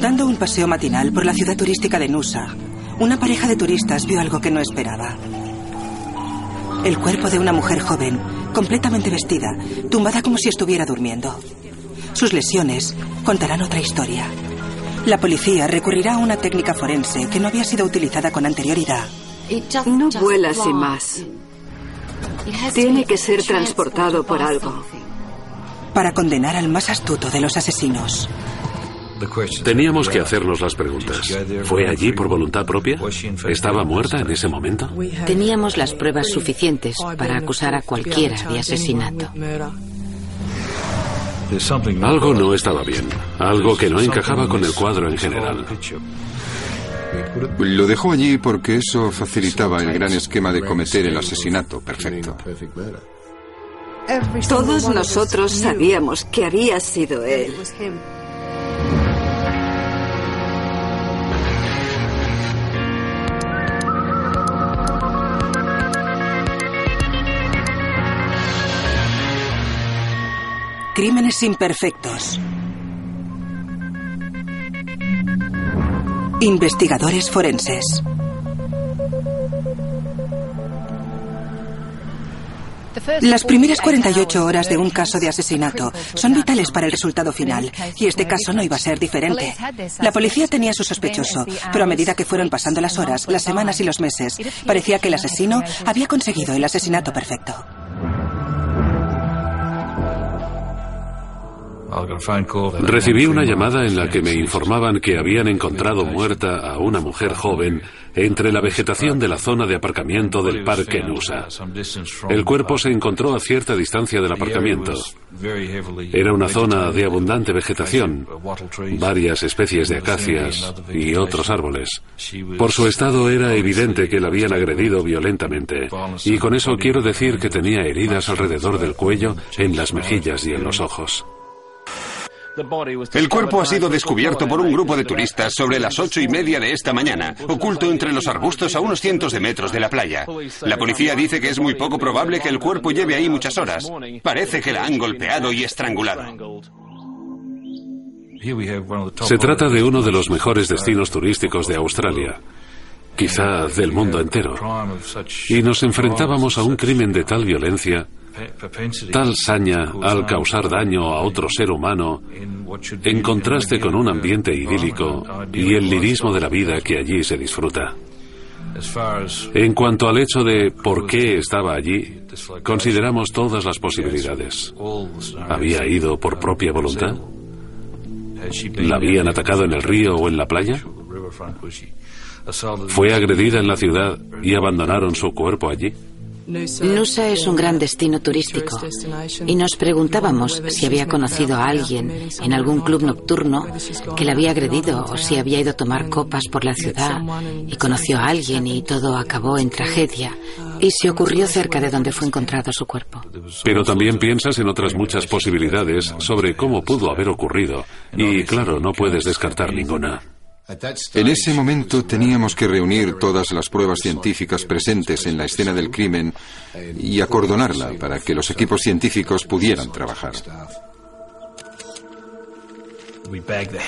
Dando un paseo matinal por la ciudad turística de Nusa, una pareja de turistas vio algo que no esperaba. El cuerpo de una mujer joven, completamente vestida, tumbada como si estuviera durmiendo. Sus lesiones contarán otra historia. La policía recurrirá a una técnica forense que no había sido utilizada con anterioridad. No vuela sin más. Tiene que ser transportado por algo. Para condenar al más astuto de los asesinos. Teníamos que hacernos las preguntas. ¿Fue allí por voluntad propia? ¿Estaba muerta en ese momento? Teníamos las pruebas suficientes para acusar a cualquiera de asesinato. Algo no estaba bien, algo que no encajaba con el cuadro en general. Lo dejó allí porque eso facilitaba el gran esquema de cometer el asesinato perfecto. Todos nosotros sabíamos que había sido él. Crímenes imperfectos. Investigadores forenses. Las primeras 48 horas de un caso de asesinato son vitales para el resultado final, y este caso no iba a ser diferente. La policía tenía su sospechoso, pero a medida que fueron pasando las horas, las semanas y los meses, parecía que el asesino había conseguido el asesinato perfecto. Recibí una llamada en la que me informaban que habían encontrado muerta a una mujer joven entre la vegetación de la zona de aparcamiento del parque Nusa. El cuerpo se encontró a cierta distancia del aparcamiento. Era una zona de abundante vegetación, varias especies de acacias y otros árboles. Por su estado era evidente que la habían agredido violentamente, y con eso quiero decir que tenía heridas alrededor del cuello, en las mejillas y en los ojos. El cuerpo ha sido descubierto por un grupo de turistas sobre las ocho y media de esta mañana, oculto entre los arbustos a unos cientos de metros de la playa. La policía dice que es muy poco probable que el cuerpo lleve ahí muchas horas. Parece que la han golpeado y estrangulado. Se trata de uno de los mejores destinos turísticos de Australia, quizá del mundo entero. Y nos enfrentábamos a un crimen de tal violencia tal saña al causar daño a otro ser humano, en contraste con un ambiente idílico y el lirismo de la vida que allí se disfruta. En cuanto al hecho de por qué estaba allí, consideramos todas las posibilidades. ¿Había ido por propia voluntad? ¿La habían atacado en el río o en la playa? ¿Fue agredida en la ciudad y abandonaron su cuerpo allí? Nusa es un gran destino turístico y nos preguntábamos si había conocido a alguien en algún club nocturno que la había agredido o si había ido a tomar copas por la ciudad y conoció a alguien y todo acabó en tragedia y se ocurrió cerca de donde fue encontrado su cuerpo. Pero también piensas en otras muchas posibilidades sobre cómo pudo haber ocurrido y claro, no puedes descartar ninguna. En ese momento teníamos que reunir todas las pruebas científicas presentes en la escena del crimen y acordonarla para que los equipos científicos pudieran trabajar.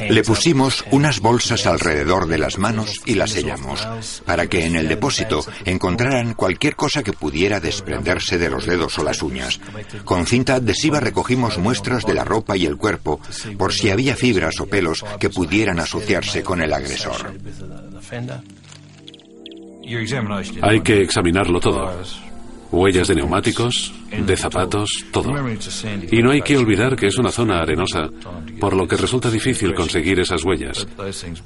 Le pusimos unas bolsas alrededor de las manos y las sellamos, para que en el depósito encontraran cualquier cosa que pudiera desprenderse de los dedos o las uñas. Con cinta adhesiva recogimos muestras de la ropa y el cuerpo, por si había fibras o pelos que pudieran asociarse con el agresor. Hay que examinarlo todo. Huellas de neumáticos, de zapatos, todo. Y no hay que olvidar que es una zona arenosa, por lo que resulta difícil conseguir esas huellas.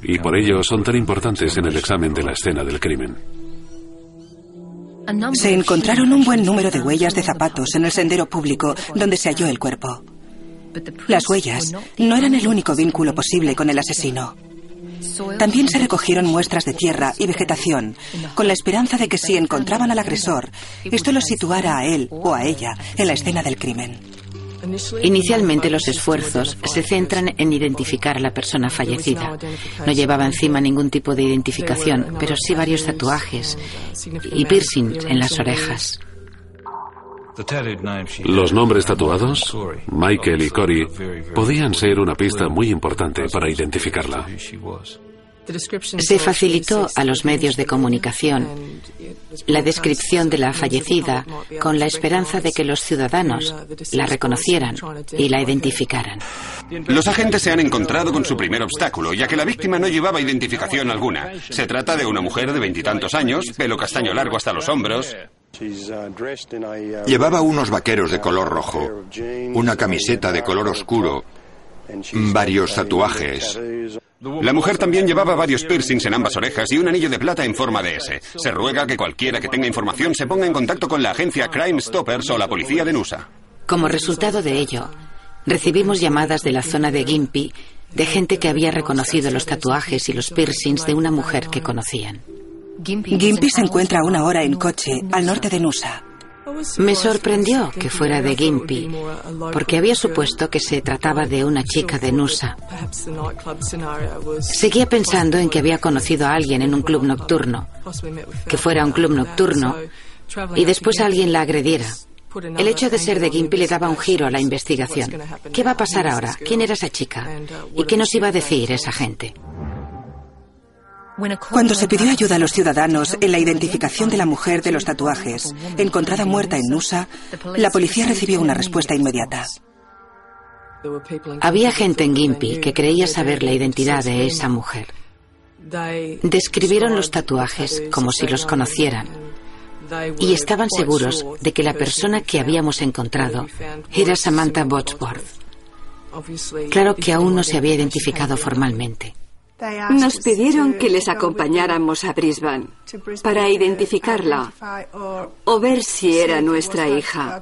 Y por ello son tan importantes en el examen de la escena del crimen. Se encontraron un buen número de huellas de zapatos en el sendero público donde se halló el cuerpo. Las huellas no eran el único vínculo posible con el asesino. También se recogieron muestras de tierra y vegetación, con la esperanza de que si encontraban al agresor, esto lo situara a él o a ella en la escena del crimen. Inicialmente los esfuerzos se centran en identificar a la persona fallecida. No llevaba encima ningún tipo de identificación, pero sí varios tatuajes y piercings en las orejas. Los nombres tatuados, Michael y Cory, podían ser una pista muy importante para identificarla. Se facilitó a los medios de comunicación la descripción de la fallecida con la esperanza de que los ciudadanos la reconocieran y la identificaran. Los agentes se han encontrado con su primer obstáculo, ya que la víctima no llevaba identificación alguna. Se trata de una mujer de veintitantos años, pelo castaño largo hasta los hombros. Llevaba unos vaqueros de color rojo, una camiseta de color oscuro, varios tatuajes. La mujer también llevaba varios piercings en ambas orejas y un anillo de plata en forma de S. Se ruega que cualquiera que tenga información se ponga en contacto con la agencia Crime Stoppers o la policía de Nusa. Como resultado de ello, recibimos llamadas de la zona de Gimpy de gente que había reconocido los tatuajes y los piercings de una mujer que conocían. Gimpy se encuentra a una hora en coche al norte de Nusa. Me sorprendió que fuera de Gimpy, porque había supuesto que se trataba de una chica de Nusa. Seguía pensando en que había conocido a alguien en un club nocturno, que fuera un club nocturno, y después alguien la agrediera. El hecho de ser de Gimpy le daba un giro a la investigación. ¿Qué va a pasar ahora? ¿Quién era esa chica? ¿Y qué nos iba a decir esa gente? Cuando se pidió ayuda a los ciudadanos en la identificación de la mujer de los tatuajes, encontrada muerta en Nusa, la policía recibió una respuesta inmediata. Había gente en Gimpy que creía saber la identidad de esa mujer. Describieron los tatuajes como si los conocieran y estaban seguros de que la persona que habíamos encontrado era Samantha Botsworth. Claro que aún no se había identificado formalmente. Nos pidieron que les acompañáramos a Brisbane para identificarla o ver si era nuestra hija.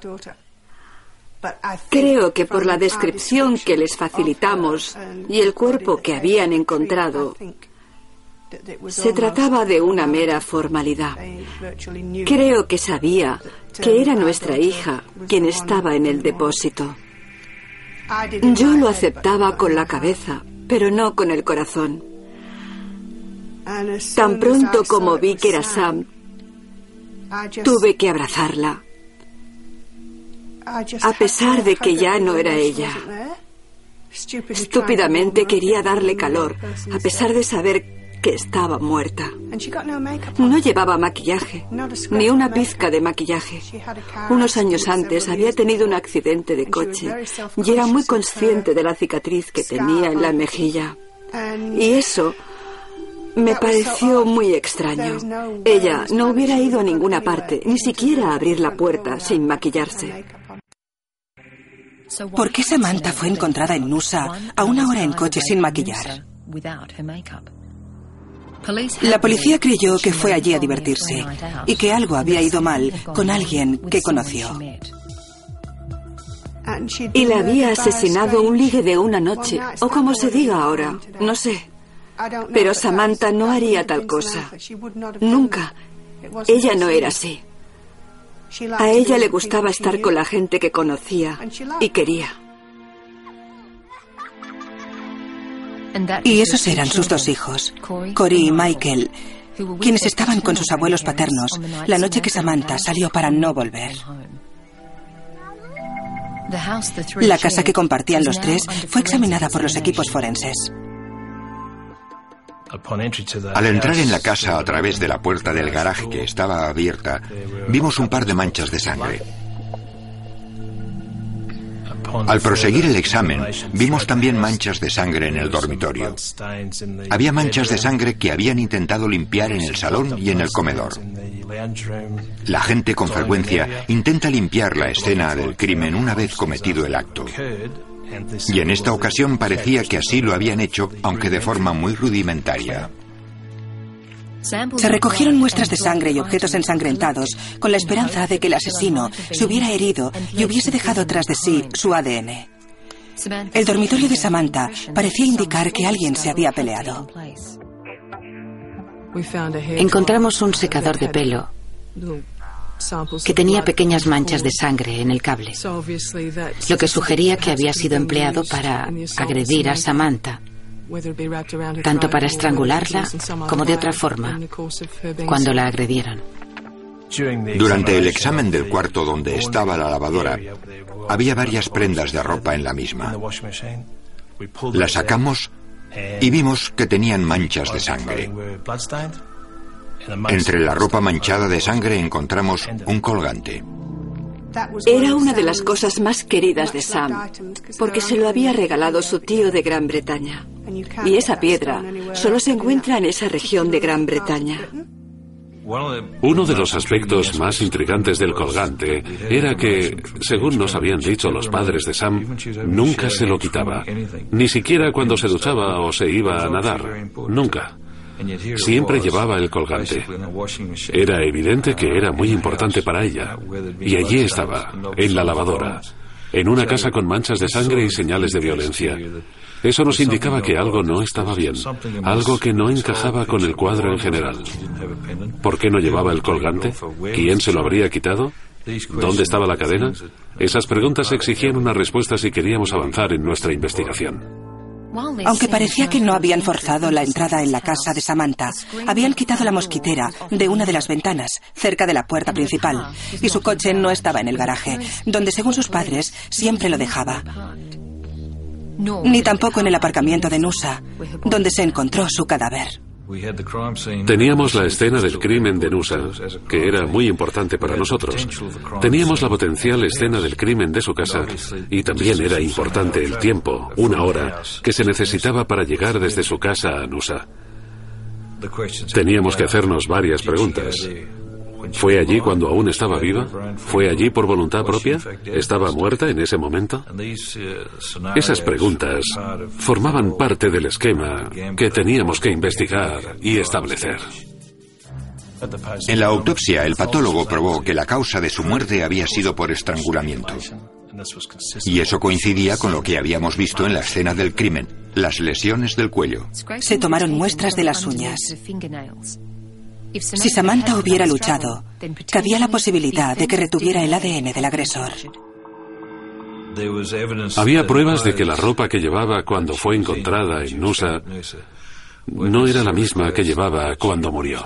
Creo que por la descripción que les facilitamos y el cuerpo que habían encontrado, se trataba de una mera formalidad. Creo que sabía que era nuestra hija quien estaba en el depósito. Yo lo aceptaba con la cabeza, pero no con el corazón. Tan pronto como vi que era Sam, tuve que abrazarla, a pesar de que ya no era ella. Estúpidamente quería darle calor, a pesar de saber que estaba muerta. No llevaba maquillaje, ni una pizca de maquillaje. Unos años antes había tenido un accidente de coche y era muy consciente de la cicatriz que tenía en la mejilla. Y eso me pareció muy extraño. Ella no hubiera ido a ninguna parte, ni siquiera a abrir la puerta sin maquillarse. ¿Por qué Samantha fue encontrada en Nusa a una hora en coche sin maquillar? La policía creyó que fue allí a divertirse y que algo había ido mal con alguien que conoció. Y la había asesinado un ligue de una noche, o como se diga ahora, no sé. Pero Samantha no haría tal cosa. Nunca. Ella no era así. A ella le gustaba estar con la gente que conocía y quería. Y esos eran sus dos hijos, Cory y Michael, quienes estaban con sus abuelos paternos la noche que Samantha salió para no volver. La casa que compartían los tres fue examinada por los equipos forenses. Al entrar en la casa a través de la puerta del garaje que estaba abierta, vimos un par de manchas de sangre. Al proseguir el examen, vimos también manchas de sangre en el dormitorio. Había manchas de sangre que habían intentado limpiar en el salón y en el comedor. La gente con frecuencia intenta limpiar la escena del crimen una vez cometido el acto. Y en esta ocasión parecía que así lo habían hecho, aunque de forma muy rudimentaria. Se recogieron muestras de sangre y objetos ensangrentados con la esperanza de que el asesino se hubiera herido y hubiese dejado tras de sí su ADN. El dormitorio de Samantha parecía indicar que alguien se había peleado. Encontramos un secador de pelo que tenía pequeñas manchas de sangre en el cable, lo que sugería que había sido empleado para agredir a Samantha, tanto para estrangularla como de otra forma, cuando la agredieron. Durante el examen del cuarto donde estaba la lavadora, había varias prendas de ropa en la misma. La sacamos y vimos que tenían manchas de sangre. Entre la ropa manchada de sangre encontramos un colgante. Era una de las cosas más queridas de Sam, porque se lo había regalado su tío de Gran Bretaña. Y esa piedra solo se encuentra en esa región de Gran Bretaña. Uno de los aspectos más intrigantes del colgante era que, según nos habían dicho los padres de Sam, nunca se lo quitaba, ni siquiera cuando se duchaba o se iba a nadar, nunca. Siempre llevaba el colgante. Era evidente que era muy importante para ella. Y allí estaba, en la lavadora, en una casa con manchas de sangre y señales de violencia. Eso nos indicaba que algo no estaba bien, algo que no encajaba con el cuadro en general. ¿Por qué no llevaba el colgante? ¿Quién se lo habría quitado? ¿Dónde estaba la cadena? Esas preguntas exigían una respuesta si queríamos avanzar en nuestra investigación. Aunque parecía que no habían forzado la entrada en la casa de Samantha, habían quitado la mosquitera de una de las ventanas, cerca de la puerta principal, y su coche no estaba en el garaje, donde según sus padres siempre lo dejaba. Ni tampoco en el aparcamiento de Nusa, donde se encontró su cadáver. Teníamos la escena del crimen de Nusa, que era muy importante para nosotros. Teníamos la potencial escena del crimen de su casa y también era importante el tiempo, una hora, que se necesitaba para llegar desde su casa a Nusa. Teníamos que hacernos varias preguntas. ¿Fue allí cuando aún estaba viva? ¿Fue allí por voluntad propia? ¿Estaba muerta en ese momento? Esas preguntas formaban parte del esquema que teníamos que investigar y establecer. En la autopsia, el patólogo probó que la causa de su muerte había sido por estrangulamiento. Y eso coincidía con lo que habíamos visto en la escena del crimen, las lesiones del cuello. Se tomaron muestras de las uñas. Si Samantha hubiera luchado, cabía la posibilidad de que retuviera el ADN del agresor. Había pruebas de que la ropa que llevaba cuando fue encontrada en Nusa no era la misma que llevaba cuando murió.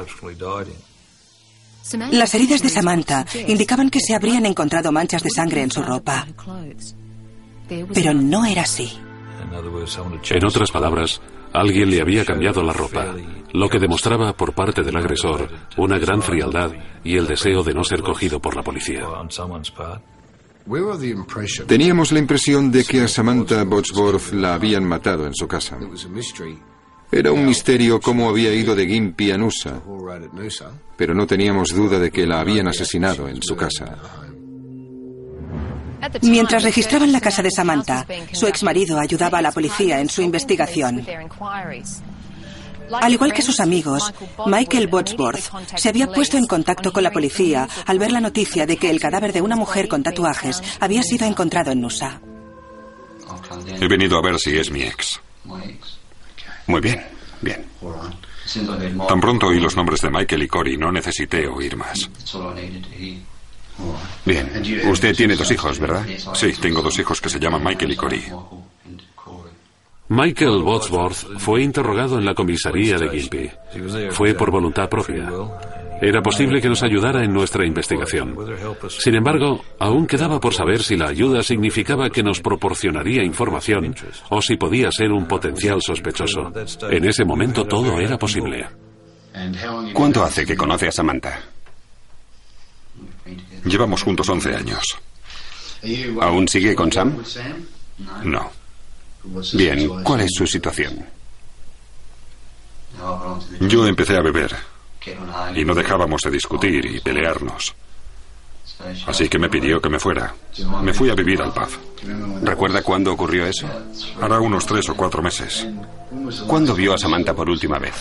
Las heridas de Samantha indicaban que se habrían encontrado manchas de sangre en su ropa. Pero no era así. En otras palabras, alguien le había cambiado la ropa, lo que demostraba por parte del agresor una gran frialdad y el deseo de no ser cogido por la policía. Teníamos la impresión de que a Samantha Botsworth la habían matado en su casa. Era un misterio cómo había ido de Gimpy a Nusa, pero no teníamos duda de que la habían asesinado en su casa. Mientras registraban la casa de Samantha, su exmarido ayudaba a la policía en su investigación. Al igual que sus amigos, Michael Botsworth se había puesto en contacto con la policía al ver la noticia de que el cadáver de una mujer con tatuajes había sido encontrado en Nusa. He venido a ver si es mi ex. Muy bien, bien. Tan pronto oí los nombres de Michael y Cory, no necesité oír más. Bien. Usted tiene dos hijos, ¿verdad? Sí, tengo dos hijos que se llaman Michael y Cory. Michael Botsworth fue interrogado en la comisaría de Gimpy. Fue por voluntad propia. Era posible que nos ayudara en nuestra investigación. Sin embargo, aún quedaba por saber si la ayuda significaba que nos proporcionaría información o si podía ser un potencial sospechoso. En ese momento todo era posible. ¿Cuánto hace que conoce a Samantha? Llevamos juntos 11 años. ¿Aún sigue con Sam? No. Bien, ¿cuál es su situación? Yo empecé a beber y no dejábamos de discutir y pelearnos. Así que me pidió que me fuera. Me fui a vivir al pub. ¿Recuerda cuándo ocurrió eso? Hará unos tres o cuatro meses. ¿Cuándo vio a Samantha por última vez?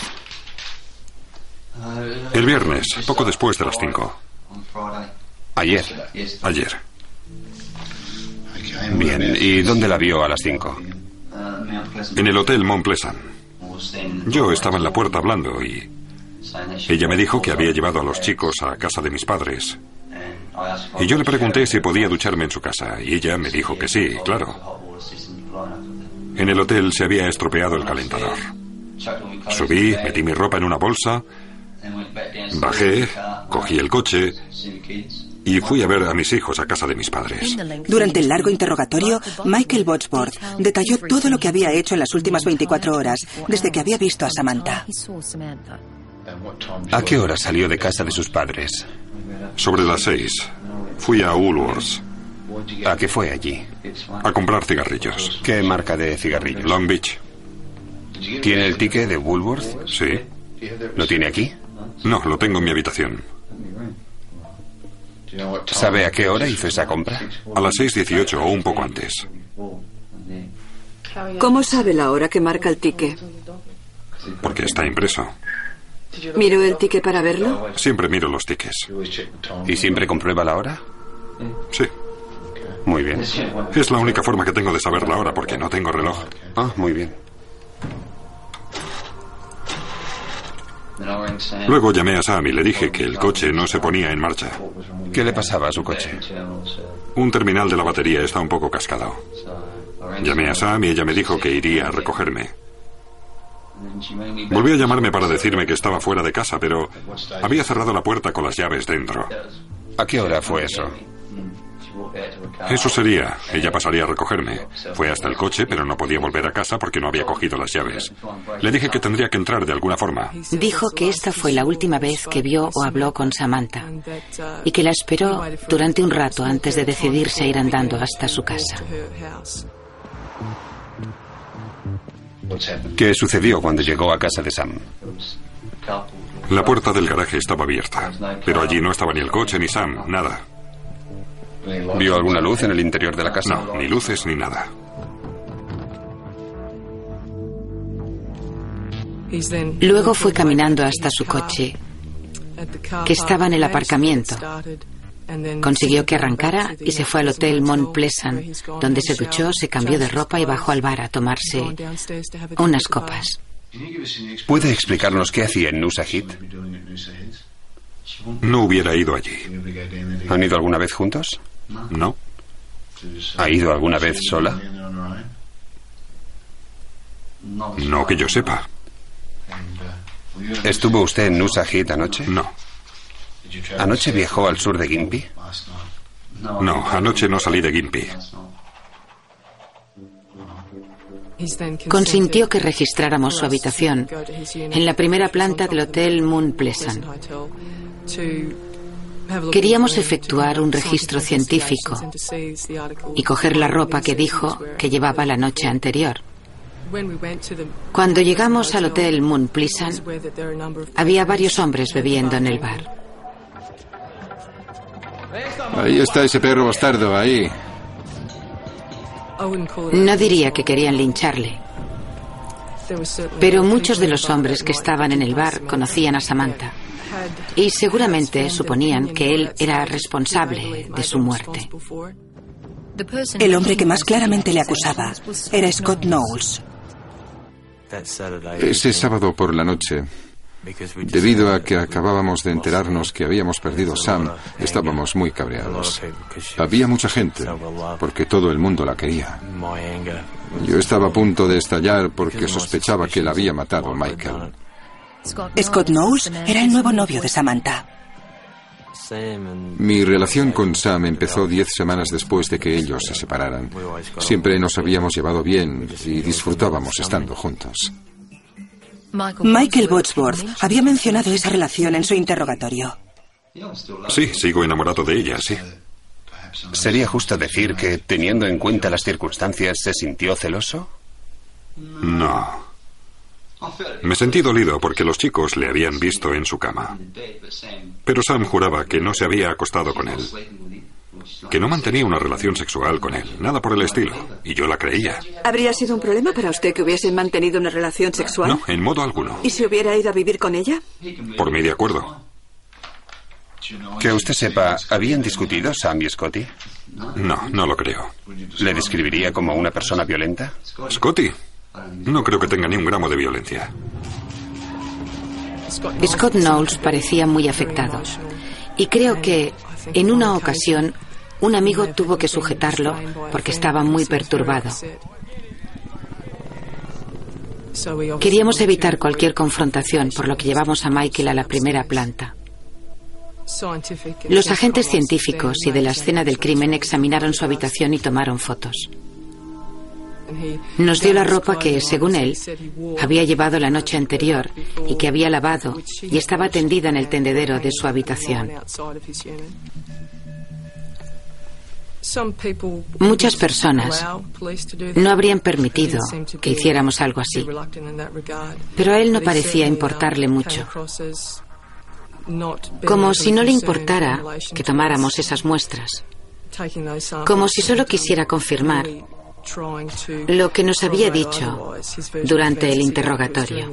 El viernes, poco después de las cinco. Ayer. Ayer. Bien, ¿y dónde la vio a las cinco? En el Hotel Mont Pleasant. Yo estaba en la puerta hablando y ella me dijo que había llevado a los chicos a casa de mis padres. Y yo le pregunté si podía ducharme en su casa y ella me dijo que sí, claro. En el hotel se había estropeado el calentador. Subí, metí mi ropa en una bolsa, Bajé, cogí el coche y fui a ver a mis hijos a casa de mis padres. Durante el largo interrogatorio, Michael Botsworth detalló todo lo que había hecho en las últimas 24 horas, desde que había visto a Samantha. ¿A qué hora salió de casa de sus padres? Sobre las seis. Fui a Woolworths. ¿A qué fue allí? A comprar cigarrillos. ¿Qué marca de cigarrillos? Long Beach. ¿Tiene el ticket de Woolworth? Sí. ¿Lo tiene aquí? No, lo tengo en mi habitación. ¿Sabe a qué hora hizo esa compra? A las 6.18 o un poco antes. ¿Cómo sabe la hora que marca el ticket? Porque está impreso. ¿Miró el ticket para verlo? Siempre miro los tickets. ¿Y siempre comprueba la hora? Sí. Muy bien. Es la única forma que tengo de saber la hora porque no tengo reloj. Ah, muy bien. Luego llamé a Sam y le dije que el coche no se ponía en marcha. ¿Qué le pasaba a su coche? Un terminal de la batería está un poco cascado. Llamé a Sam y ella me dijo que iría a recogerme. Volvió a llamarme para decirme que estaba fuera de casa, pero había cerrado la puerta con las llaves dentro. ¿A qué hora fue eso? Eso sería. Ella pasaría a recogerme. Fue hasta el coche, pero no podía volver a casa porque no había cogido las llaves. Le dije que tendría que entrar de alguna forma. Dijo que esta fue la última vez que vio o habló con Samantha y que la esperó durante un rato antes de decidirse a ir andando hasta su casa. ¿Qué sucedió cuando llegó a casa de Sam? La puerta del garaje estaba abierta, pero allí no estaba ni el coche ni Sam, nada. ¿Vio alguna luz en el interior de la casa? No, ni luces ni nada. Luego fue caminando hasta su coche, que estaba en el aparcamiento. Consiguió que arrancara y se fue al hotel Mont Pleasant, donde se duchó, se cambió de ropa y bajó al bar a tomarse unas copas. ¿Puede explicarnos qué hacía en Nusa Heat? No hubiera ido allí. ¿Han ido alguna vez juntos? No. ¿Ha ido alguna vez sola? No que yo sepa. ¿Estuvo usted en Nusa Heat anoche? No. ¿Anoche viajó al sur de Gympie? No, anoche no salí de Gympie. Consintió que registráramos su habitación en la primera planta del Hotel Moon Pleasant. Queríamos efectuar un registro científico y coger la ropa que dijo que llevaba la noche anterior. Cuando llegamos al Hotel Moon Pleasant, había varios hombres bebiendo en el bar. Ahí está ese perro bastardo, ahí. No diría que querían lincharle, pero muchos de los hombres que estaban en el bar conocían a Samantha y seguramente suponían que él era responsable de su muerte. El hombre que más claramente le acusaba era Scott Knowles. Ese sábado por la noche, debido a que acabábamos de enterarnos que habíamos perdido a Sam, estábamos muy cabreados. Había mucha gente, porque todo el mundo la quería. Yo estaba a punto de estallar porque sospechaba que la había matado Michael. Scott Knowles era el nuevo novio de Samantha. Mi relación con Sam empezó diez semanas después de que ellos se separaran. Siempre nos habíamos llevado bien y disfrutábamos estando juntos. Michael Botsworth había mencionado esa relación en su interrogatorio. Sí, sigo enamorado de ella, sí. ¿Sería justo decir que, teniendo en cuenta las circunstancias, se sintió celoso? No. Me sentí dolido porque los chicos le habían visto en su cama. Pero Sam juraba que no se había acostado con él. Que no mantenía una relación sexual con él, nada por el estilo. Y yo la creía. ¿Habría sido un problema para usted que hubiesen mantenido una relación sexual? No, en modo alguno. ¿Y si hubiera ido a vivir con ella? Por mí de acuerdo. Que usted sepa, ¿habían discutido Sam y Scotty? No, no lo creo. ¿Le describiría como una persona violenta? Scotty, no creo que tenga ni un gramo de violencia. Scott Knowles parecía muy afectado. Y creo que en una ocasión un amigo tuvo que sujetarlo porque estaba muy perturbado. Queríamos evitar cualquier confrontación, por lo que llevamos a Michael a la primera planta. Los agentes científicos y de la escena del crimen examinaron su habitación y tomaron fotos. Nos dio la ropa que, según él, había llevado la noche anterior y que había lavado y estaba tendida en el tendedero de su habitación. Muchas personas no habrían permitido que hiciéramos algo así, pero a él no parecía importarle mucho. Como si no le importara que tomáramos esas muestras. Como si solo quisiera confirmar lo que nos había dicho durante el interrogatorio.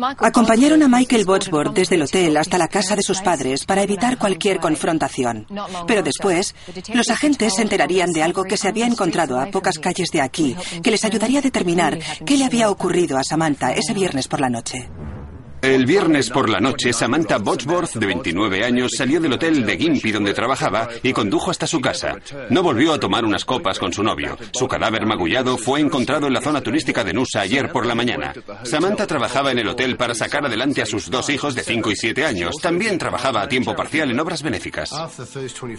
Acompañaron a Michael Botsworth desde el hotel hasta la casa de sus padres para evitar cualquier confrontación. Pero después, los agentes se enterarían de algo que se había encontrado a pocas calles de aquí, que les ayudaría a determinar qué le había ocurrido a Samantha ese viernes por la noche. El viernes por la noche, Samantha Botsworth, de 29 años, salió del hotel de Gimpy donde trabajaba y condujo hasta su casa. No volvió a tomar unas copas con su novio. Su cadáver magullado fue encontrado en la zona turística de Nusa ayer por la mañana. Samantha trabajaba en el hotel para sacar adelante a sus dos hijos de 5 y 7 años. También trabajaba a tiempo parcial en obras benéficas.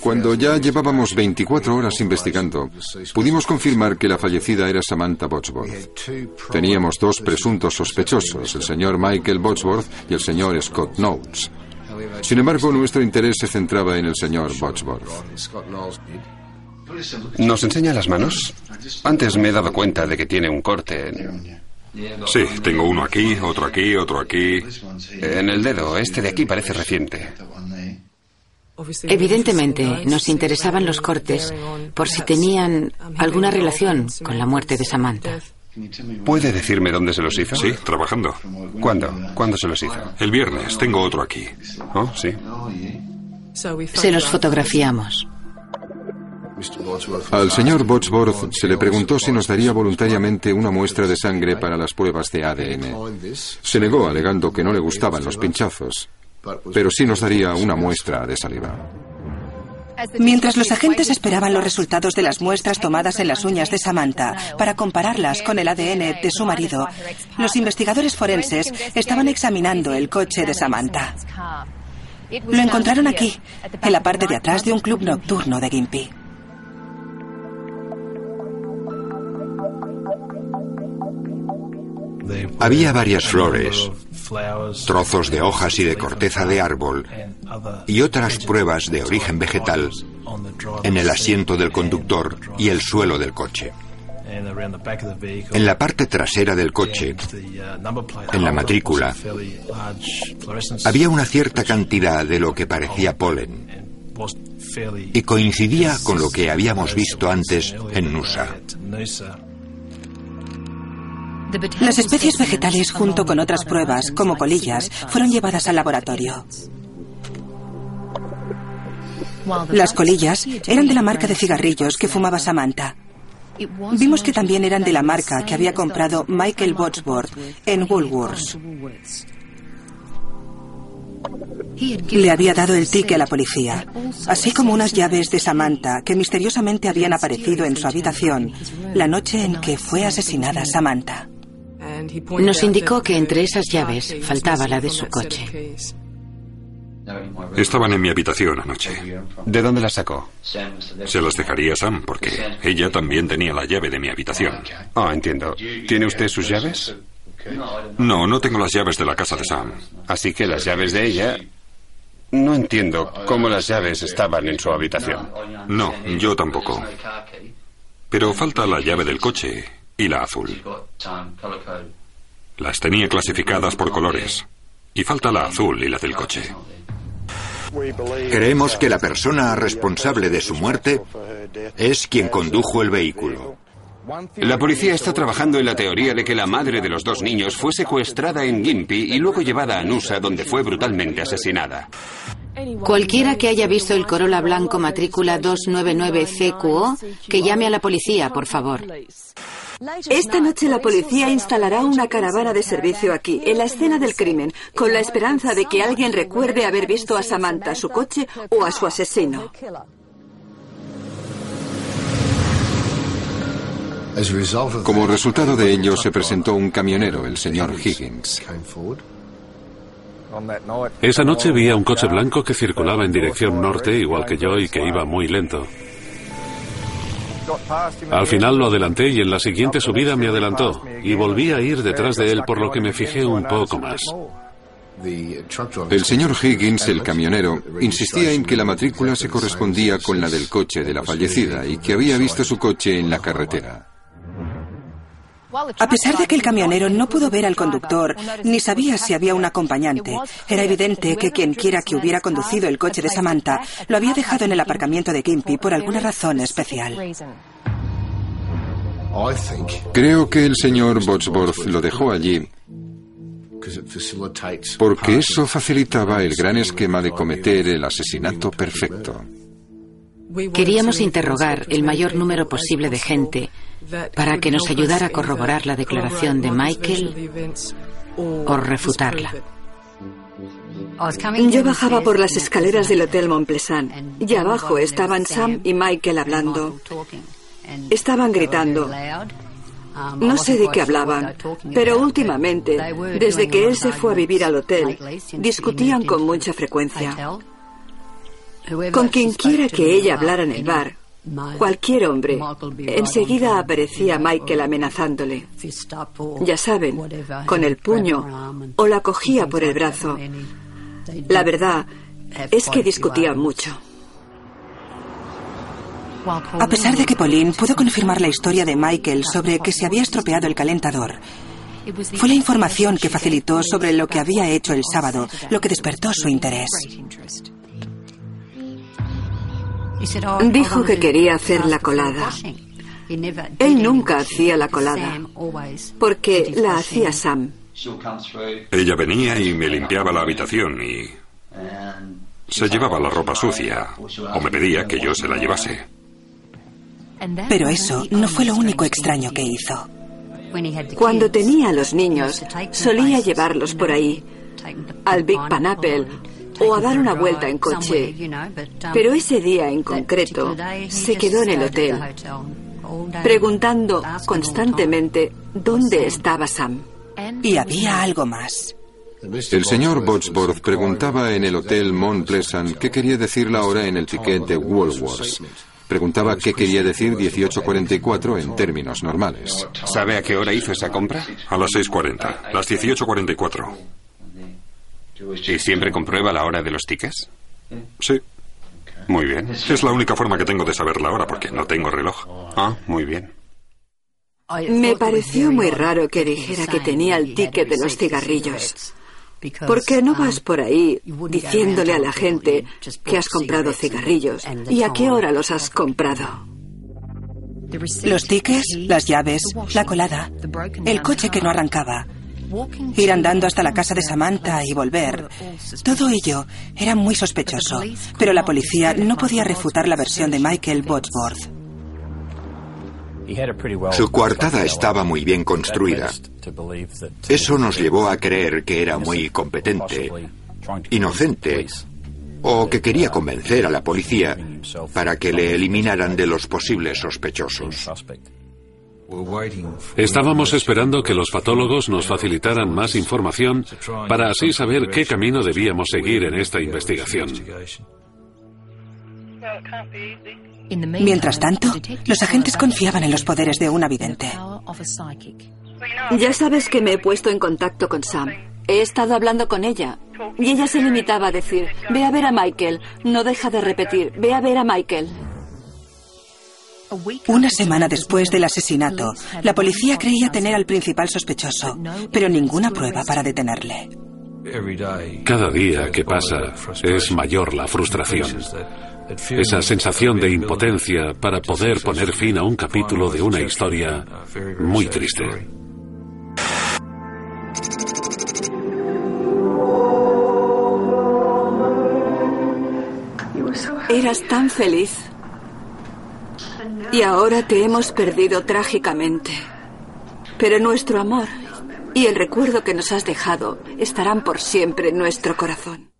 Cuando ya llevábamos 24 horas investigando, pudimos confirmar que la fallecida era Samantha Botsworth. Teníamos dos presuntos sospechosos, el señor Michael Botsworth y el señor Scott Knowles. Sin embargo, nuestro interés se centraba en el señor Botsworth. ¿Nos enseña las manos? Antes me he dado cuenta de que tiene un corte. Sí, tengo uno aquí, otro aquí, otro aquí. En el dedo, este de aquí parece reciente. Evidentemente, nos interesaban los cortes por si tenían alguna relación con la muerte de Samantha. ¿Puede decirme dónde se los hizo? Sí, trabajando. ¿Cuándo? ¿Cuándo se los hizo? El viernes. Tengo otro aquí. Oh, sí. Se los fotografiamos. Al señor Botsworth se le preguntó si nos daría voluntariamente una muestra de sangre para las pruebas de ADN. Se negó alegando que no le gustaban los pinchazos, pero sí nos daría una muestra de saliva. Mientras los agentes esperaban los resultados de las muestras tomadas en las uñas de Samantha para compararlas con el ADN de su marido, los investigadores forenses estaban examinando el coche de Samantha. Lo encontraron aquí, en la parte de atrás de un club nocturno de Gimpy. Había varias flores, trozos de hojas y de corteza de árbol y otras pruebas de origen vegetal en el asiento del conductor y el suelo del coche. En la parte trasera del coche, en la matrícula, había una cierta cantidad de lo que parecía polen y coincidía con lo que habíamos visto antes en Nusa. Las especies vegetales, junto con otras pruebas, como colillas, fueron llevadas al laboratorio. Las colillas eran de la marca de cigarrillos que fumaba Samantha. Vimos que también eran de la marca que había comprado Michael Botsworth en Woolworths. Le había dado el ticket a la policía, así como unas llaves de Samantha que misteriosamente habían aparecido en su habitación la noche en que fue asesinada Samantha. Nos indicó que entre esas llaves faltaba la de su coche. Estaban en mi habitación anoche. ¿De dónde las sacó? Se las dejaría a Sam porque ella también tenía la llave de mi habitación. Ah, entiendo. ¿Tiene usted sus llaves? No, no tengo las llaves de la casa de Sam. Así que las llaves de ella... No entiendo cómo las llaves estaban en su habitación. No, yo tampoco. Pero falta la llave del coche y la azul. Las tenía clasificadas por colores. Y falta la azul y la del coche. Creemos que la persona responsable de su muerte es quien condujo el vehículo. La policía está trabajando en la teoría de que la madre de los dos niños fue secuestrada en Gimpy y luego llevada a Nusa, donde fue brutalmente asesinada. Cualquiera que haya visto el Corolla blanco matrícula 299CQO, que llame a la policía, por favor. Esta noche la policía instalará una caravana de servicio aquí, en la escena del crimen, con la esperanza de que alguien recuerde haber visto a Samantha, su coche o a su asesino. Como resultado de ello, se presentó un camionero, el señor Higgins. Esa noche vi a un coche blanco que circulaba en dirección norte, igual que yo, y que iba muy lento. Al final lo adelanté y en la siguiente subida me adelantó, y volví a ir detrás de él, por lo que me fijé un poco más. El señor Higgins, el camionero, insistía en que la matrícula se correspondía con la del coche de la fallecida y que había visto su coche en la carretera. A pesar de que el camionero no pudo ver al conductor ni sabía si había un acompañante, era evidente que quien quiera que hubiera conducido el coche de Samantha lo había dejado en el aparcamiento de Gimpy por alguna razón especial. Creo que el señor Botsworth lo dejó allí porque eso facilitaba el gran esquema de cometer el asesinato perfecto. Queríamos interrogar el mayor número posible de gente para que nos ayudara a corroborar la declaración de Michael o refutarla. Yo bajaba por las escaleras del Hotel Montplesan y abajo estaban Sam y Michael hablando. Estaban gritando. No sé de qué hablaban, pero últimamente, desde que él se fue a vivir al hotel, discutían con mucha frecuencia. Con quien quiera que ella hablara en el bar, cualquier hombre, enseguida aparecía Michael amenazándole. Ya saben, con el puño o la cogía por el brazo. La verdad es que discutían mucho. A pesar de que Pauline pudo confirmar la historia de Michael sobre que se había estropeado el calentador, fue la información que facilitó sobre lo que había hecho el sábado lo que despertó su interés. Dijo que quería hacer la colada. Él nunca hacía la colada, porque la hacía Sam. Ella venía y me limpiaba la habitación y se llevaba la ropa sucia o me pedía que yo se la llevase. Pero eso no fue lo único extraño que hizo. Cuando tenía a los niños, solía llevarlos por ahí, al Big Panapel o a dar una vuelta en coche. Pero ese día en concreto se quedó en el hotel, preguntando constantemente dónde estaba Sam. Y había algo más. El señor Botsworth preguntaba en el hotel Mont Pleasant qué quería decir la hora en el ticket de Woolworths. Preguntaba qué quería decir 1844 en términos normales. ¿Sabe a qué hora hizo esa compra? A las 6.40, las 18.44. ¿Y siempre comprueba la hora de los tickets? Sí. Muy bien. Es la única forma que tengo de saber la hora porque no tengo reloj. Ah, muy bien. Me pareció muy raro que dijera que tenía el ticket de los cigarrillos. Porque no vas por ahí diciéndole a la gente que has comprado cigarrillos y a qué hora los has comprado. Los tickets, las llaves, la colada, el coche que no arrancaba, ir andando hasta la casa de Samantha y volver. Todo ello era muy sospechoso, pero la policía no podía refutar la versión de Michael Botsworth. Su coartada estaba muy bien construida. Eso nos llevó a creer que era muy competente, inocente, o que quería convencer a la policía para que le eliminaran de los posibles sospechosos. Estábamos esperando que los patólogos nos facilitaran más información para así saber qué camino debíamos seguir en esta investigación. Mientras tanto, los agentes confiaban en los poderes de una vidente. Ya sabes que me he puesto en contacto con Sam. He estado hablando con ella. Y ella se limitaba a decir, ve a ver a Michael. No deja de repetir, ve a ver a Michael. Una semana después del asesinato, la policía creía tener al principal sospechoso, pero ninguna prueba para detenerle. Cada día que pasa es mayor la frustración. Esa sensación de impotencia para poder poner fin a un capítulo de una historia muy triste. Eras tan feliz. Y ahora te hemos perdido trágicamente. Pero nuestro amor y el recuerdo que nos has dejado estarán por siempre en nuestro corazón.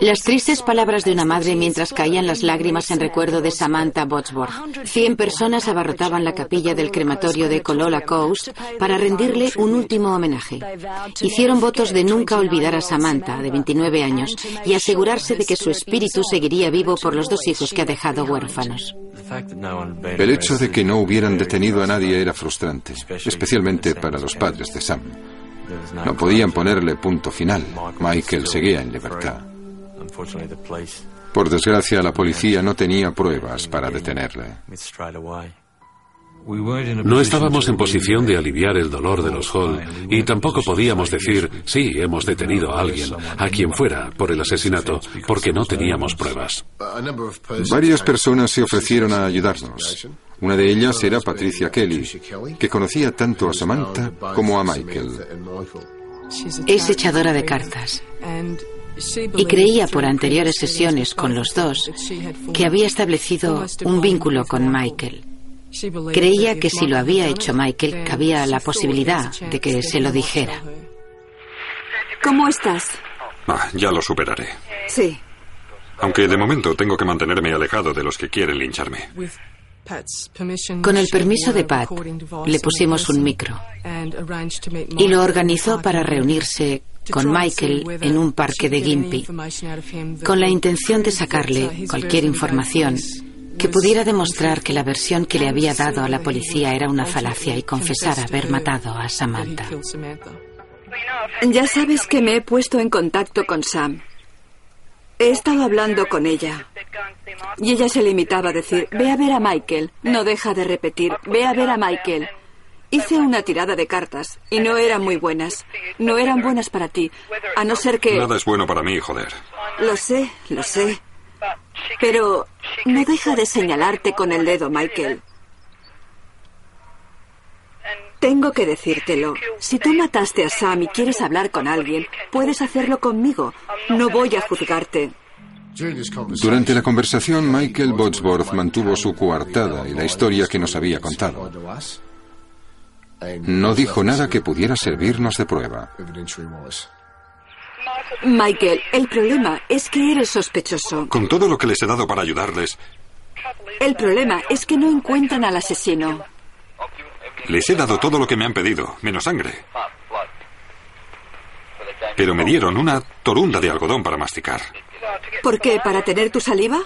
Las tristes palabras de una madre mientras caían las lágrimas en recuerdo de Samantha Botsworth. Cien personas abarrotaban la capilla del crematorio de Colola Coast para rendirle un último homenaje. Hicieron votos de nunca olvidar a Samantha, de 29 años, y asegurarse de que su espíritu seguiría vivo por los dos hijos que ha dejado huérfanos. El hecho de que no hubieran detenido a nadie era frustrante, especialmente para los padres de Sam. No podían ponerle punto final. Michael seguía en libertad. Por desgracia, la policía no tenía pruebas para detenerle. No estábamos en posición de aliviar el dolor de los Hall y tampoco podíamos decir, sí, hemos detenido a alguien, a quien fuera, por el asesinato, porque no teníamos pruebas. Varias personas se ofrecieron a ayudarnos. Una de ellas era Patricia Kelly, que conocía tanto a Samantha como a Michael. Es echadora de cartas. Y creía por anteriores sesiones con los dos que había establecido un vínculo con Michael. Creía que si lo había hecho Michael, cabía la posibilidad de que se lo dijera. ¿Cómo estás? Ah, ya lo superaré. Sí. Aunque de momento tengo que mantenerme alejado de los que quieren lincharme. Con el permiso de Pat, le pusimos un micro y lo organizó para reunirse con Michael en un parque de Gimpy, con la intención de sacarle cualquier información que pudiera demostrar que la versión que le había dado a la policía era una falacia y confesar haber matado a Samantha. Ya sabes que me he puesto en contacto con Sam. He estado hablando con ella. Y ella se limitaba a decir, ve a ver a Michael. No deja de repetir, ve a ver a Michael. Hice una tirada de cartas y no eran muy buenas. No eran buenas para ti, a no ser que... Nada es bueno para mí, joder. Lo sé, lo sé. Pero no deja de señalarte con el dedo, Michael. Tengo que decírtelo. Si tú mataste a Sam y quieres hablar con alguien, puedes hacerlo conmigo. No voy a juzgarte. Durante la conversación, Michael Botsworth mantuvo su coartada y la historia que nos había contado. No dijo nada que pudiera servirnos de prueba. Michael, el problema es que eres sospechoso. Con todo lo que les he dado para ayudarles. El problema es que no encuentran al asesino. Les he dado todo lo que me han pedido, menos sangre. Pero me dieron una torunda de algodón para masticar. ¿Por qué? ¿Para tener tu saliva?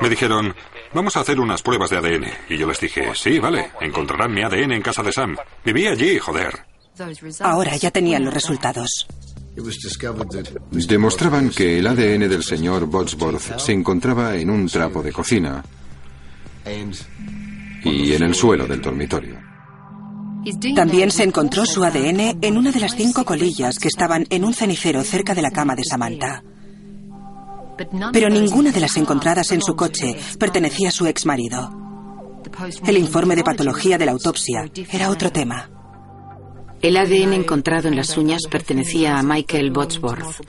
Me dijeron, vamos a hacer unas pruebas de ADN. Y yo les dije, sí, vale, encontrarán mi ADN en casa de Sam. Viví allí, joder. Ahora ya tenían los resultados. Demostraban que el ADN del señor Botsworth se encontraba en un trapo de cocina y en el suelo del dormitorio. También se encontró su ADN en una de las cinco colillas que estaban en un cenicero cerca de la cama de Samantha. Pero ninguna de las encontradas en su coche pertenecía a su ex marido. El informe de patología de la autopsia era otro tema. El ADN encontrado en las uñas pertenecía a Michael Botsworth.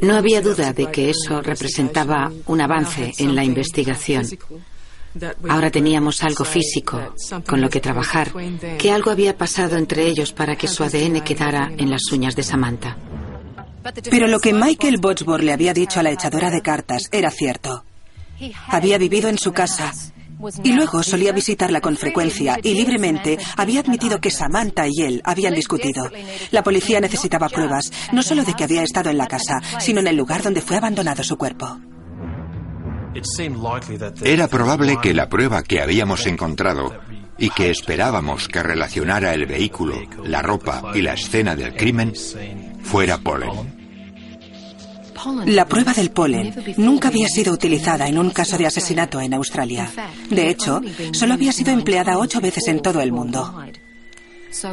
No había duda de que eso representaba un avance en la investigación. Ahora teníamos algo físico con lo que trabajar, que algo había pasado entre ellos para que su ADN quedara en las uñas de Samantha. Pero lo que Michael Botsworth le había dicho a la echadora de cartas era cierto. Había vivido en su casa y luego solía visitarla con frecuencia y libremente había admitido que Samantha y él habían discutido. La policía necesitaba pruebas, no solo de que había estado en la casa, sino en el lugar donde fue abandonado su cuerpo. Era probable que la prueba que habíamos encontrado y que esperábamos que relacionara el vehículo, la ropa y la escena del crimen fuera polen. La prueba del polen nunca había sido utilizada en un caso de asesinato en Australia. De hecho, solo había sido empleada ocho veces en todo el mundo.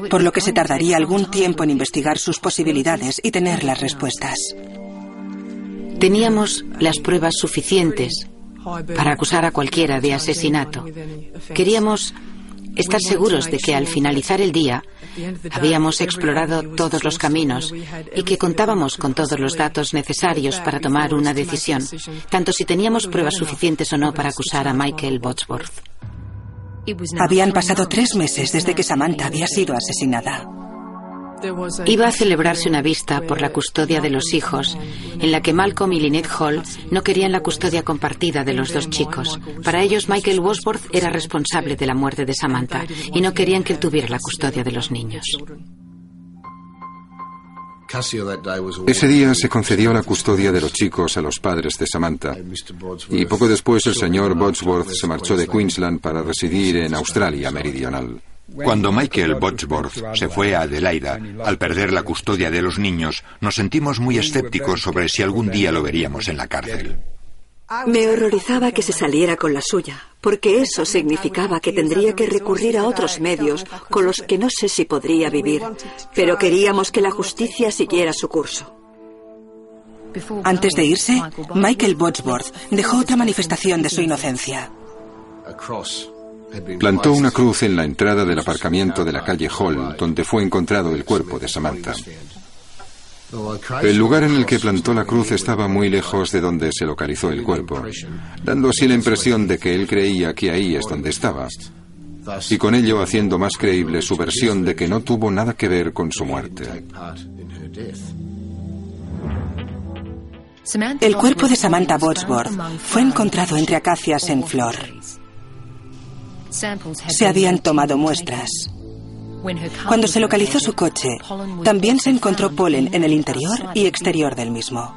Por lo que se tardaría algún tiempo en investigar sus posibilidades y tener las respuestas. Teníamos las pruebas suficientes para acusar a cualquiera de asesinato. Queríamos estar seguros de que al finalizar el día habíamos explorado todos los caminos y que contábamos con todos los datos necesarios para tomar una decisión, tanto si teníamos pruebas suficientes o no para acusar a Michael Botsworth. Habían pasado tres meses desde que Samantha había sido asesinada. Iba a celebrarse una vista por la custodia de los hijos, en la que Malcolm y Lynette Hall no querían la custodia compartida de los dos chicos. Para ellos, Michael Wasworth era responsable de la muerte de Samantha y no querían que él tuviera la custodia de los niños. Ese día se concedió la custodia de los chicos a los padres de Samantha y poco después el señor Botsworth se marchó de Queensland para residir en Australia Meridional. Cuando Michael Botsworth se fue a Adelaida, al perder la custodia de los niños, nos sentimos muy escépticos sobre si algún día lo veríamos en la cárcel. Me horrorizaba que se saliera con la suya, porque eso significaba que tendría que recurrir a otros medios con los que no sé si podría vivir, pero queríamos que la justicia siguiera su curso. Antes de irse, Michael Botsworth dejó otra manifestación de su inocencia. Plantó una cruz en la entrada del aparcamiento de la calle Hall, donde fue encontrado el cuerpo de Samantha. El lugar en el que plantó la cruz estaba muy lejos de donde se localizó el cuerpo, dando así la impresión de que él creía que ahí es donde estaba, y con ello haciendo más creíble su versión de que no tuvo nada que ver con su muerte. El cuerpo de Samantha Botsworth fue encontrado entre acacias en flor. Se habían tomado muestras. Cuando se localizó su coche, también se encontró polen en el interior y exterior del mismo.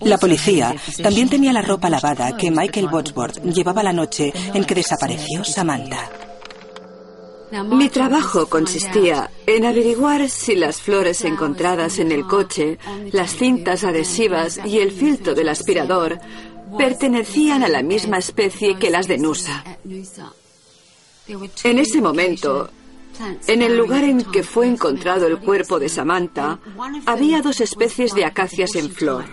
La policía también tenía la ropa lavada que Michael Botsworth llevaba la noche en que desapareció Samantha. Mi trabajo consistía en averiguar si las flores encontradas en el coche, las cintas adhesivas y el filtro del aspirador pertenecían a la misma especie que las de Nusa. En ese momento, en el lugar en que fue encontrado el cuerpo de Samantha, había dos especies de acacias en flor.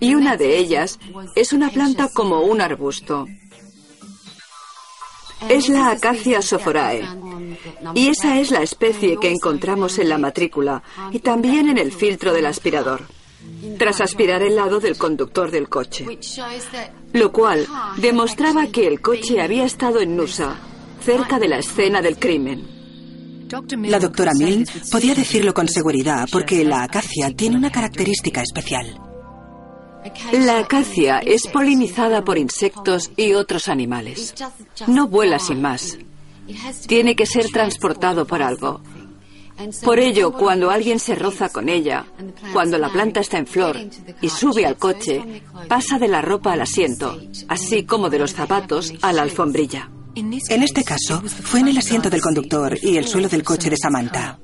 Y una de ellas es una planta como un arbusto. Es la acacia sophorae. Y esa es la especie que encontramos en la matrícula y también en el filtro del aspirador tras aspirar el lado del conductor del coche, lo cual demostraba que el coche había estado en Nusa, cerca de la escena del crimen. La doctora Milne podía decirlo con seguridad porque la acacia tiene una característica especial. La acacia es polinizada por insectos y otros animales. No vuela sin más. Tiene que ser transportado por algo. Por ello, cuando alguien se roza con ella, cuando la planta está en flor y sube al coche, pasa de la ropa al asiento, así como de los zapatos a la alfombrilla. En este caso, fue en el asiento del conductor y el suelo del coche de Samantha.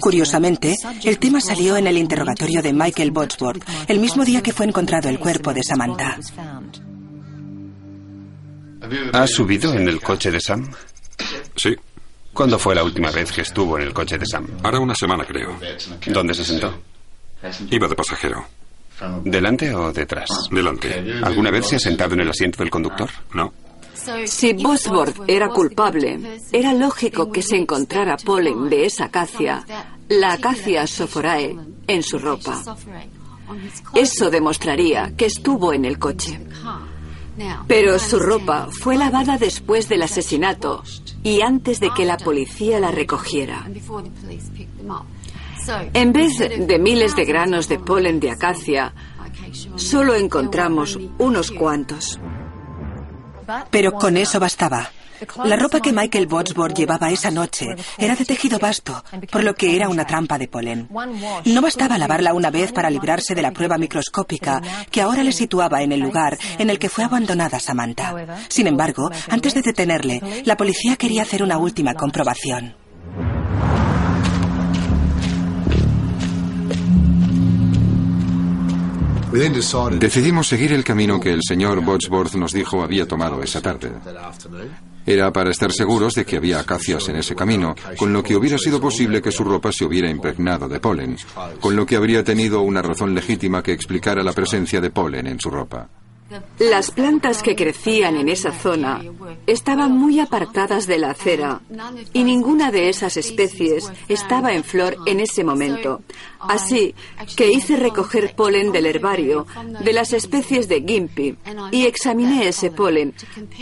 Curiosamente, el tema salió en el interrogatorio de Michael Botsworth, el mismo día que fue encontrado el cuerpo de Samantha. ¿Ha subido en el coche de Sam? Sí. ¿Cuándo fue la última vez que estuvo en el coche de Sam? Hará una semana, creo. ¿Dónde se sentó? Iba de pasajero. ¿Delante o detrás? Delante. ¿Alguna vez se ha sentado en el asiento del conductor? No. Si Bosworth era culpable, era lógico que se encontrara polen de esa acacia, la acacia sophorae, en su ropa. Eso demostraría que estuvo en el coche. Pero su ropa fue lavada después del asesinato y antes de que la policía la recogiera. En vez de miles de granos de polen de acacia, solo encontramos unos cuantos. Pero con eso bastaba. La ropa que Michael Botsworth llevaba esa noche era de tejido vasto, por lo que era una trampa de polen. No bastaba lavarla una vez para librarse de la prueba microscópica que ahora le situaba en el lugar en el que fue abandonada Samantha. Sin embargo, antes de detenerle, la policía quería hacer una última comprobación. Decidimos seguir el camino que el señor Botsworth nos dijo había tomado esa tarde. Era para estar seguros de que había acacias en ese camino, con lo que hubiera sido posible que su ropa se hubiera impregnado de polen, con lo que habría tenido una razón legítima que explicara la presencia de polen en su ropa. Las plantas que crecían en esa zona estaban muy apartadas de la acera y ninguna de esas especies estaba en flor en ese momento. Así que hice recoger polen del herbario de las especies de Gimpy y examiné ese polen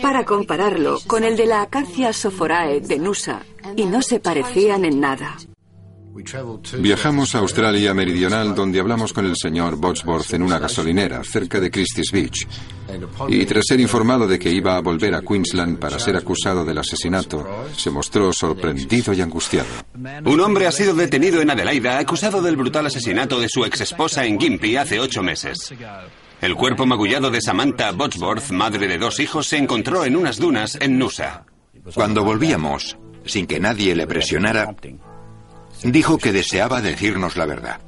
para compararlo con el de la acacia sophorae de Nusa y no se parecían en nada. Viajamos a Australia Meridional donde hablamos con el señor Botsworth en una gasolinera cerca de Christie's Beach. Y tras ser informado de que iba a volver a Queensland para ser acusado del asesinato, se mostró sorprendido y angustiado. Un hombre ha sido detenido en Adelaida acusado del brutal asesinato de su exesposa en Gympie hace ocho meses. El cuerpo magullado de Samantha Botsworth, madre de dos hijos, se encontró en unas dunas en Nusa. Cuando volvíamos, sin que nadie le presionara, dijo que deseaba decirnos la verdad.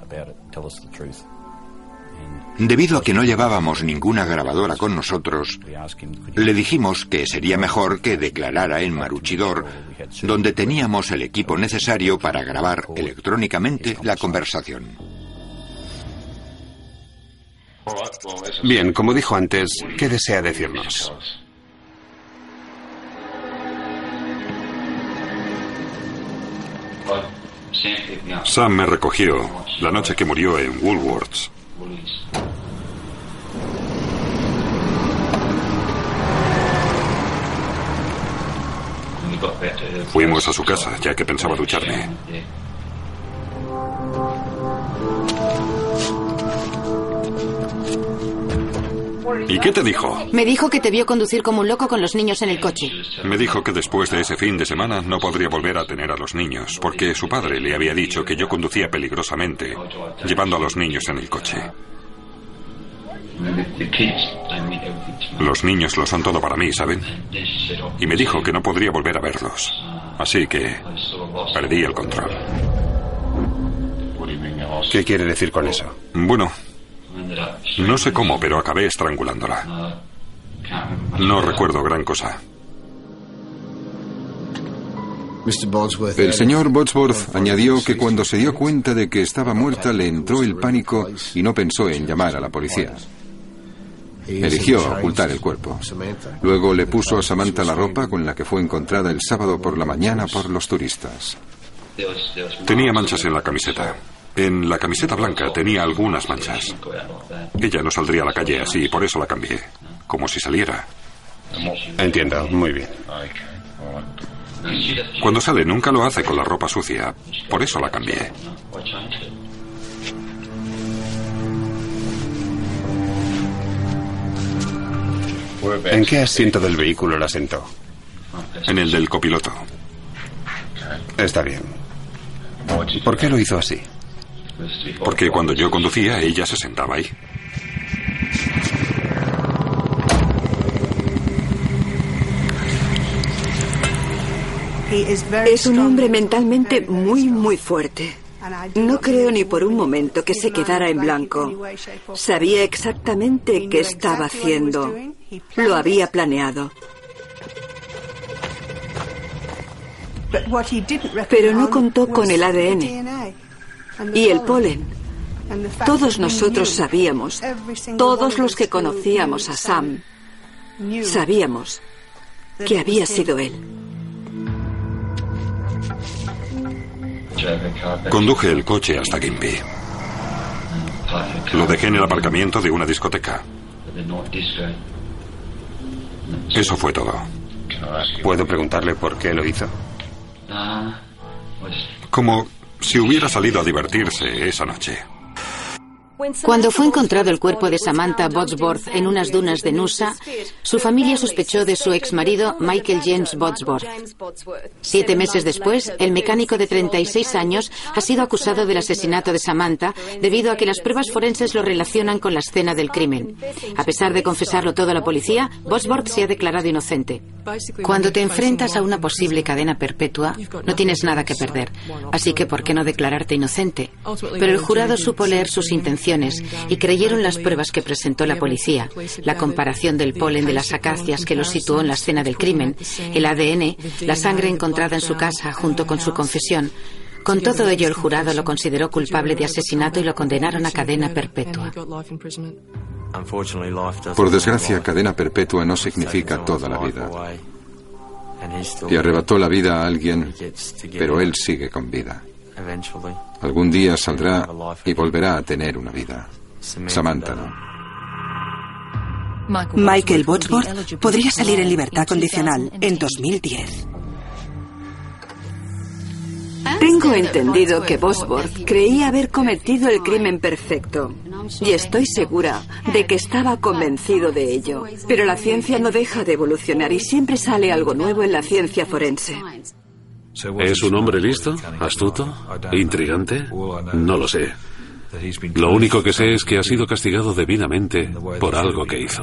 Debido a que no llevábamos ninguna grabadora con nosotros, le dijimos que sería mejor que declarara en Maruchidor, donde teníamos el equipo necesario para grabar electrónicamente la conversación. Bien, como dijo antes, ¿qué desea decirnos? Sam me recogió la noche que murió en Woolworths. Fuimos a su casa, ya que pensaba ducharme. ¿Y qué te dijo? Me dijo que te vio conducir como un loco con los niños en el coche. Me dijo que después de ese fin de semana no podría volver a tener a los niños, porque su padre le había dicho que yo conducía peligrosamente, llevando a los niños en el coche. Los niños lo son todo para mí, ¿saben? Y me dijo que no podría volver a verlos. Así que perdí el control. ¿Qué quiere decir con eso? Bueno, no sé cómo, pero acabé estrangulándola. No recuerdo gran cosa. El señor Botsworth añadió que cuando se dio cuenta de que estaba muerta le entró el pánico y no pensó en llamar a la policía. Eligió ocultar el cuerpo. Luego le puso a Samantha la ropa con la que fue encontrada el sábado por la mañana por los turistas. Tenía manchas en la camiseta. En la camiseta blanca tenía algunas manchas. Ella no saldría a la calle así, por eso la cambié. Como si saliera. Entiendo, muy bien. Cuando sale nunca lo hace con la ropa sucia. Por eso la cambié. ¿En qué asiento del vehículo la sentó? En el del copiloto. Está bien. ¿Por qué lo hizo así? Porque cuando yo conducía, ella se sentaba ahí. Es un hombre mentalmente muy, muy fuerte. No creo ni por un momento que se quedara en blanco. Sabía exactamente qué estaba haciendo. Lo había planeado. Pero no contó con el ADN y el polen. Todos nosotros sabíamos, todos los que conocíamos a Sam, sabíamos que había sido él. Conduje el coche hasta Gimpy. Lo dejé en el aparcamiento de una discoteca. Eso fue todo. ¿Puedo preguntarle por qué lo hizo? Como si hubiera salido a divertirse esa noche. Cuando fue encontrado el cuerpo de Samantha Botsworth en unas dunas de Nusa, su familia sospechó de su ex marido Michael James Botsworth. Siete meses después, el mecánico de 36 años ha sido acusado del asesinato de Samantha debido a que las pruebas forenses lo relacionan con la escena del crimen. A pesar de confesarlo todo a la policía, Botsworth se ha declarado inocente. Cuando te enfrentas a una posible cadena perpetua, no tienes nada que perder. Así que, ¿por qué no declararte inocente? Pero el jurado supo leer sus intenciones y creyeron las pruebas que presentó la policía, la comparación del polen de las acacias que lo situó en la escena del crimen, el ADN, la sangre encontrada en su casa junto con su confesión. Con todo ello, el jurado lo consideró culpable de asesinato y lo condenaron a cadena perpetua. Por desgracia, cadena perpetua no significa toda la vida. Y arrebató la vida a alguien, pero él sigue con vida. Algún día saldrá y volverá a tener una vida. Samantha no. Michael Botsworth podría salir en libertad condicional en 2010. Tengo entendido que Bosworth creía haber cometido el crimen perfecto. Y estoy segura de que estaba convencido de ello. Pero la ciencia no deja de evolucionar y siempre sale algo nuevo en la ciencia forense. ¿Es un hombre listo? ¿Astuto? ¿Intrigante? No lo sé. Lo único que sé es que ha sido castigado debidamente por algo que hizo.